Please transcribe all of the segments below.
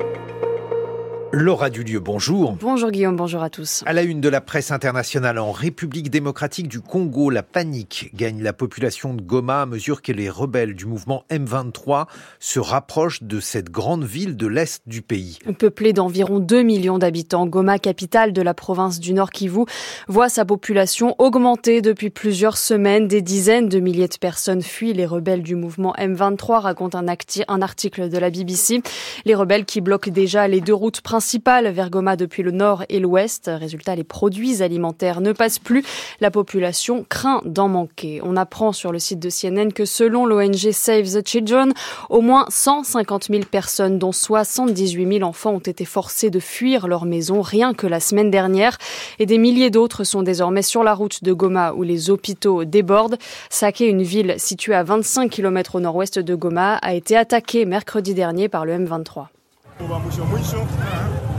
you Laura Dulieu, bonjour. Bonjour Guillaume, bonjour à tous. À la une de la presse internationale en République démocratique du Congo, la panique gagne la population de Goma à mesure que les rebelles du mouvement M23 se rapprochent de cette grande ville de l'est du pays. Peuplée d'environ 2 millions d'habitants, Goma, capitale de la province du Nord Kivu, voit sa population augmenter depuis plusieurs semaines. Des dizaines de milliers de personnes fuient les rebelles du mouvement M23, raconte un, un article de la BBC. Les rebelles qui bloquent déjà les deux routes principales principale vers Goma depuis le nord et l'ouest. Résultat, les produits alimentaires ne passent plus. La population craint d'en manquer. On apprend sur le site de CNN que selon l'ONG Save the Children, au moins 150 000 personnes, dont 78 000 enfants, ont été forcés de fuir leur maison rien que la semaine dernière. Et des milliers d'autres sont désormais sur la route de Goma où les hôpitaux débordent. Saké, une ville située à 25 km au nord-ouest de Goma, a été attaquée mercredi dernier par le M23. Kuba mwisho mwisho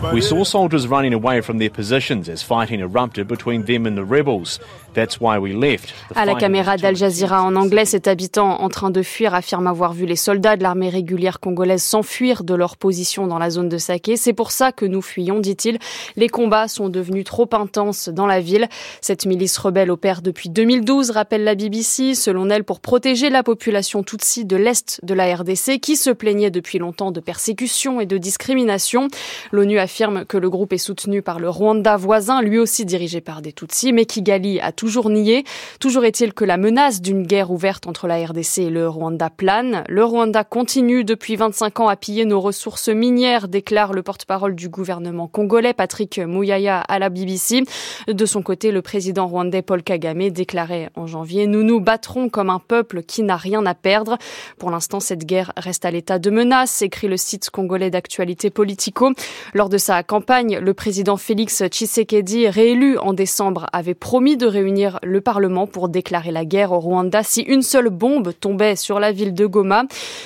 We saw soldiers running away from their positions as fighting erupted between them and the rebels. That's why we left. À la caméra d'Al Jazeera en anglais, cet habitant en train de fuir affirme avoir vu les soldats de l'armée régulière congolaise s'enfuir de leur position dans la zone de Saké. C'est pour ça que nous fuyons, dit-il. Les combats sont devenus trop intenses dans la ville. Cette milice rebelle opère depuis 2012, rappelle la BBC, selon elle pour protéger la population Tutsi de l'Est de la RDC qui se plaignait depuis longtemps de persécution et de discrimination. L'ONU affirme que le groupe est soutenu par le Rwanda voisin, lui aussi dirigé par des Tutsis, mais Kigali a toujours nié. Toujours est-il que la menace d'une guerre ouverte entre la RDC et le Rwanda plane. Le Rwanda continue depuis 25 ans à piller nos ressources minières, déclare le porte-parole du gouvernement congolais, Patrick Mouyaya, à la BBC. De son côté, le président rwandais Paul Kagame déclarait en janvier Nous nous battrons comme un peuple qui n'a rien à perdre. Pour l'instant, cette guerre reste à l'état de menace, écrit le site congolais d'actualité politico. Lors de sa campagne, le président Félix Tshisekedi, réélu en décembre, avait promis de réunir le Parlement pour déclarer la guerre au Rwanda si une seule bombe tombait sur la ville de Goma.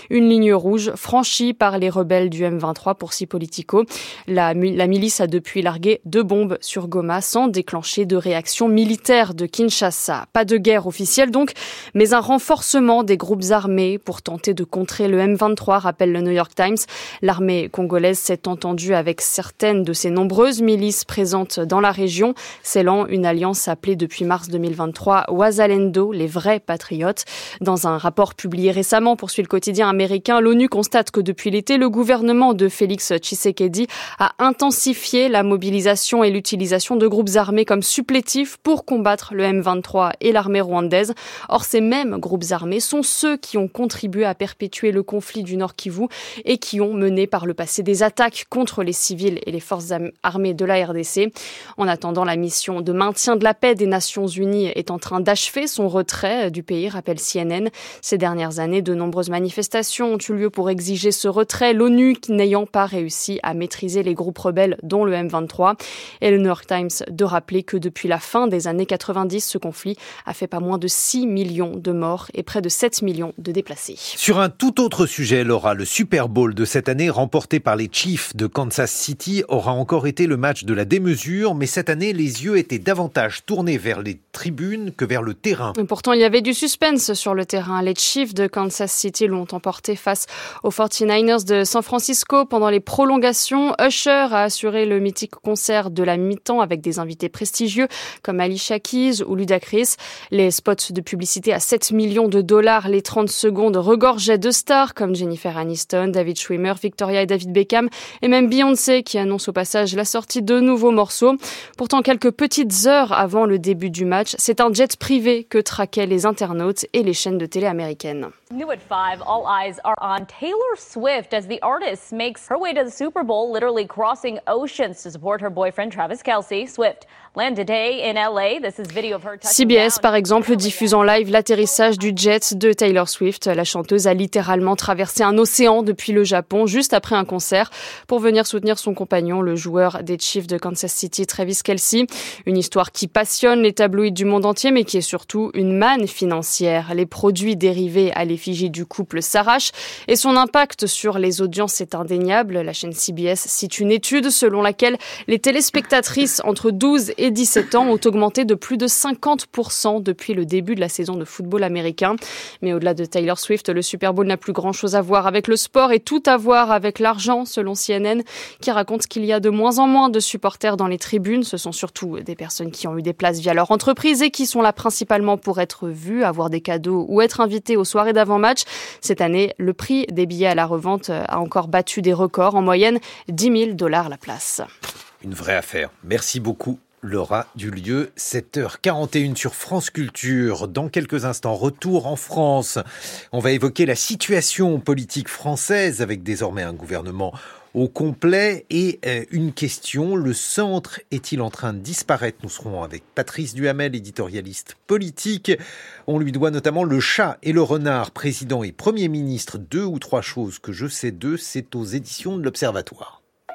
Une ligne rouge franchie par les rebelles du M23 pour si politico. La, la milice a depuis largué deux bombes sur Goma sans déclencher de réaction militaire de Kinshasa. Pas de guerre officielle donc, mais un renforcement des groupes armés pour tenter de contrer le M23, rappelle le New York Times. L'armée congolaise s'est entendue avec certaines de ces nombreuses milices présentes dans la région, scellant une alliance appelée depuis mars 2023 Ouazalendo, les vrais patriotes. Dans un rapport publié récemment, poursuit le quotidien américain, l'ONU constate que depuis l'été, le gouvernement de Félix Tshisekedi a intensifié la mobilisation et l'utilisation de groupes armés comme supplétifs pour combattre le M23 et l'armée rwandaise. Or, ces mêmes groupes armés sont ceux qui ont contribué à perpétuer le conflit du Nord Kivu et qui ont mené par le passé des attaques contre les civils et les forces armées de la RDC. En attendant, la mission de maintien de la paix des Nations Unies est en train d'achever son retrait du pays, rappelle CNN. Ces dernières années, de nombreuses manifestations ont eu lieu pour exiger ce retrait, l'ONU n'ayant pas réussi à maîtriser les groupes rebelles, dont le M23. Et le New York Times de rappeler que depuis la fin des années 90, ce conflit a fait pas moins de 6 millions de morts et près de 7 millions de déplacés. Sur un tout autre sujet, Laura, le Super Bowl de cette année remporté par les Chiefs de Kansas City aura encore été le match de la démesure, mais cette année, les yeux étaient davantage tournés vers les tribunes que vers le terrain. pourtant, il y avait du suspense sur le terrain. Les Chiefs de Kansas City l'ont emporté face aux 49ers de San Francisco pendant les prolongations. Usher a assuré le mythique concert de la mi-temps avec des invités prestigieux comme Alicia Keys ou Ludacris. Les spots de publicité à 7 millions de dollars, les 30 secondes regorgeaient de stars comme Jennifer Aniston, David Schwimmer, Victoria et David Beckham et même Beyoncé qui annonce au passage la sortie de nouveaux morceaux. Pourtant, quelques petites heures avant le début du match, c'est un jet privé que traquaient les internautes et les chaînes de télé américaines. New at 5, all eyes are on Taylor Swift as the artist makes her way to the Super Bowl, literally crossing oceans to support her boyfriend Travis Kelsey. Swift CBS, par exemple, diffuse en live l'atterrissage du jet de Taylor Swift. La chanteuse a littéralement traversé un océan depuis le Japon juste après un concert pour venir soutenir son compagnon, le joueur des Chiefs de Kansas City, Travis Kelsey. Une histoire qui passionne les tabloïds du monde entier, mais qui est surtout une manne financière. Les produits dérivés à l'effigie du couple s'arrachent et son impact sur les audiences est indéniable. La chaîne CBS cite une étude selon laquelle les téléspectatrices entre 12 et 17 ans ont augmenté de plus de 50% depuis le début de la saison de football américain. Mais au-delà de Taylor Swift, le Super Bowl n'a plus grand-chose à voir avec le sport et tout à voir avec l'argent, selon CNN, qui raconte qu'il y a de moins en moins de supporters dans les tribunes. Ce sont surtout des personnes qui ont eu des places via leur entreprise et qui sont là principalement pour être vues, avoir des cadeaux ou être invitées aux soirées d'avant-match. Cette année, le prix des billets à la revente a encore battu des records, en moyenne 10 000 dollars la place. Une vraie affaire. Merci beaucoup. Laura du lieu, 7h41 sur France Culture. Dans quelques instants, retour en France. On va évoquer la situation politique française avec désormais un gouvernement au complet et euh, une question, le centre est-il en train de disparaître? Nous serons avec Patrice Duhamel, éditorialiste politique. On lui doit notamment le chat et le renard, président et premier ministre, deux ou trois choses que je sais d'eux, c'est aux éditions de l'Observatoire.